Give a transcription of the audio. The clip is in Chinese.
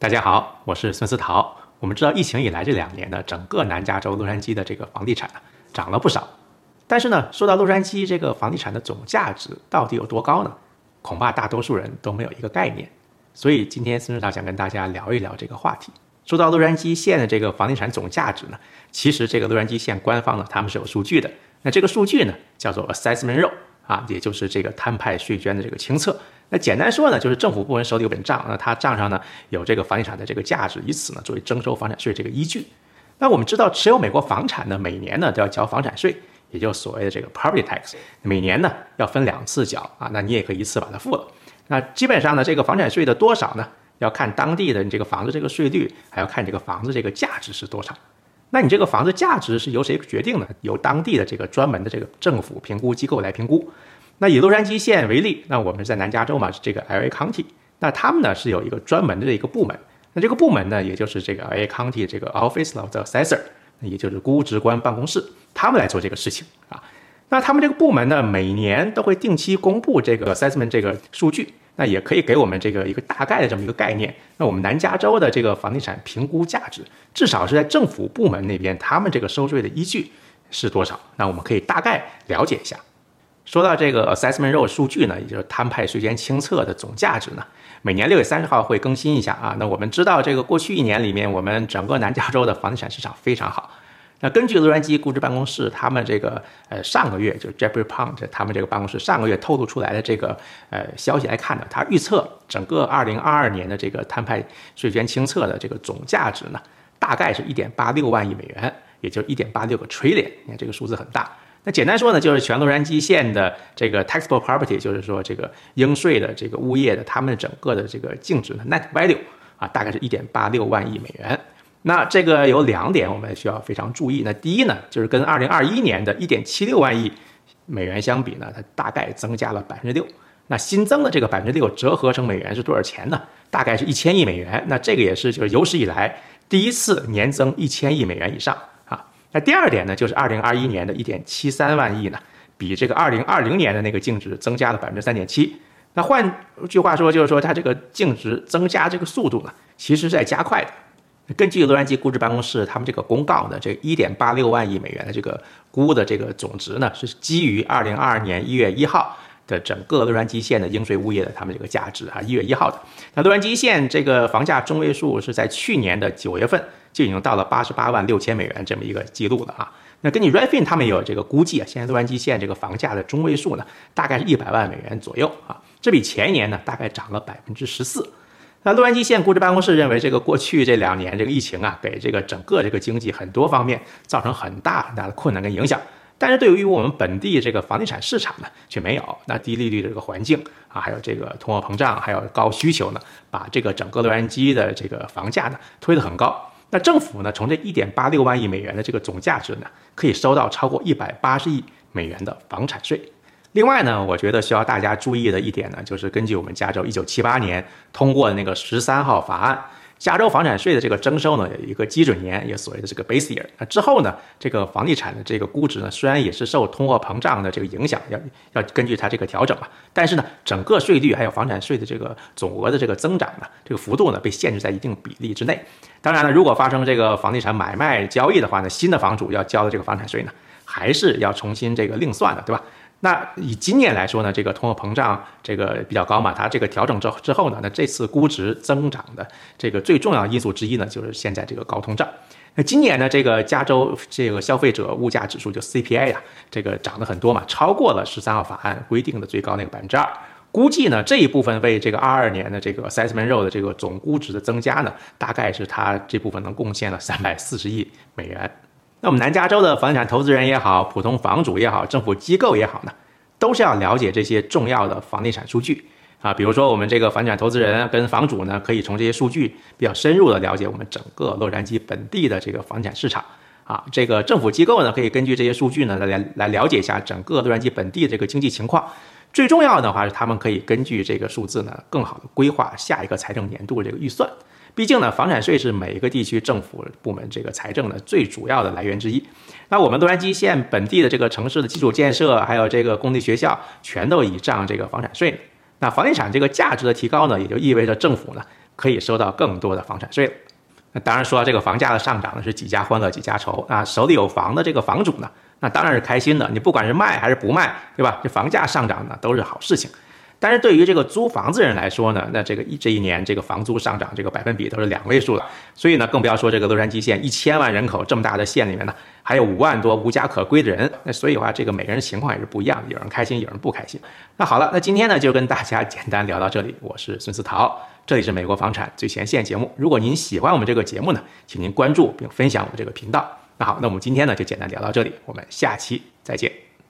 大家好，我是孙思桃。我们知道疫情以来这两年呢，整个南加州洛杉矶的这个房地产啊涨了不少。但是呢，说到洛杉矶这个房地产的总价值到底有多高呢？恐怕大多数人都没有一个概念。所以今天孙思桃想跟大家聊一聊这个话题。说到洛杉矶县的这个房地产总价值呢，其实这个洛杉矶县官方呢他们是有数据的。那这个数据呢叫做 assessment roll 啊，也就是这个摊派税捐的这个清册。那简单说呢，就是政府部门手里有本账，那他账上呢有这个房地产的这个价值，以此呢作为征收房产税这个依据。那我们知道，持有美国房产呢，每年呢都要交房产税，也就所谓的这个 property tax，每年呢要分两次缴啊。那你也可以一次把它付了。那基本上呢，这个房产税的多少呢，要看当地的你这个房子这个税率，还要看这个房子这个价值是多少。那你这个房子价值是由谁决定的？由当地的这个专门的这个政府评估机构来评估。那以洛杉矶县为例，那我们在南加州嘛，这个 L A County，那他们呢是有一个专门的一个部门，那这个部门呢，也就是这个 L A County 这个 Office of the Assessor，也就是估值官办公室，他们来做这个事情啊。那他们这个部门呢，每年都会定期公布这个 assessment 这个数据，那也可以给我们这个一个大概的这么一个概念。那我们南加州的这个房地产评估价值，至少是在政府部门那边，他们这个收税的依据是多少？那我们可以大概了解一下。说到这个 assessment roll 数据呢，也就是摊派税捐清册的总价值呢，每年六月三十号会更新一下啊。那我们知道，这个过去一年里面，我们整个南加州的房地产市场非常好。那根据洛杉矶估值办公室他们这个呃上个月就是 Jeffrey Pound 他们这个办公室上个月透露出来的这个呃消息来看呢，他预测整个二零二二年的这个摊派税捐清册的这个总价值呢，大概是一点八六万亿美元，也就是一点八六个 trillion。你看这个数字很大。那简单说呢，就是全洛杉矶县的这个 taxable property，就是说这个应税的这个物业的，他们整个的这个净值呢 net value 啊，大概是一点八六万亿美元。那这个有两点我们需要非常注意。那第一呢，就是跟二零二一年的一点七六万亿美元相比呢，它大概增加了百分之六。那新增的这个百分之六折合成美元是多少钱呢？大概是一千亿美元。那这个也是就是有史以来第一次年增一千亿美元以上。那第二点呢，就是二零二一年的一点七三万亿呢，比这个二零二零年的那个净值增加了百分之三点七。那换句话说，就是说它这个净值增加这个速度呢，其实是在加快的。根据洛杉矶估值办公室他们这个公告呢，这一点八六万亿美元的这个估的这个总值呢，是基于二零二二年一月一号的整个洛杉矶县的应税物业的他们这个价值啊，一月一号的。那洛杉矶县这个房价中位数是在去年的九月份。就已经到了八十八万六千美元这么一个记录了啊。那根据 Redfin 他们有这个估计啊，现在洛杉矶县这个房价的中位数呢，大概是一百万美元左右啊。这比前一年呢，大概涨了百分之十四。那洛杉矶县估值办公室认为，这个过去这两年这个疫情啊，给这个整个这个经济很多方面造成很大很大的困难跟影响。但是对于我们本地这个房地产市场呢，却没有。那低利率的这个环境啊，还有这个通货膨胀，还有高需求呢，把这个整个洛杉矶的这个房价呢推得很高。那政府呢，从这一点八六万亿美元的这个总价值呢，可以收到超过一百八十亿美元的房产税。另外呢，我觉得需要大家注意的一点呢，就是根据我们加州一九七八年通过的那个十三号法案。加州房产税的这个征收呢，有一个基准年，也所谓的这个 base year。那之后呢，这个房地产的这个估值呢，虽然也是受通货膨胀的这个影响，要要根据它这个调整嘛，但是呢，整个税率还有房产税的这个总额的这个增长呢，这个幅度呢，被限制在一定比例之内。当然了，如果发生这个房地产买卖交易的话呢，新的房主要交的这个房产税呢，还是要重新这个另算的，对吧？那以今年来说呢，这个通货膨胀这个比较高嘛，它这个调整之之后呢，那这次估值增长的这个最重要因素之一呢，就是现在这个高通胀。那今年呢，这个加州这个消费者物价指数就 CPI 啊，这个涨得很多嘛，超过了十三号法案规定的最高那个百分之二。估计呢，这一部分为这个二二年的这个 assessment roll 的这个总估值的增加呢，大概是它这部分能贡献了三百四十亿美元。那我们南加州的房地产投资人也好，普通房主也好，政府机构也好呢，都是要了解这些重要的房地产数据啊。比如说，我们这个房地产投资人跟房主呢，可以从这些数据比较深入的了解我们整个洛杉矶本地的这个房地产市场啊。这个政府机构呢，可以根据这些数据呢，来来了解一下整个洛杉矶本地这个经济情况。最重要的话是，他们可以根据这个数字呢，更好的规划下一个财政年度的这个预算。毕竟呢，房产税是每一个地区政府部门这个财政的最主要的来源之一。那我们洛杉矶县本地的这个城市的基础建设，还有这个公立学校，全都倚仗这个房产税。那房地产这个价值的提高呢，也就意味着政府呢可以收到更多的房产税了。那当然说这个房价的上涨呢是几家欢乐几家愁啊，手里有房的这个房主呢，那当然是开心的。你不管是卖还是不卖，对吧？这房价上涨呢都是好事情。但是对于这个租房子人来说呢，那这个一这一年这个房租上涨这个百分比都是两位数了，所以呢更不要说这个洛杉矶县一千万人口这么大的县里面呢，还有五万多无家可归的人。那所以的话，这个每个人情况也是不一样，有人开心，有人不开心。那好了，那今天呢就跟大家简单聊到这里。我是孙思桃，这里是美国房产最前线节目。如果您喜欢我们这个节目呢，请您关注并分享我们这个频道。那好，那我们今天呢就简单聊到这里，我们下期再见。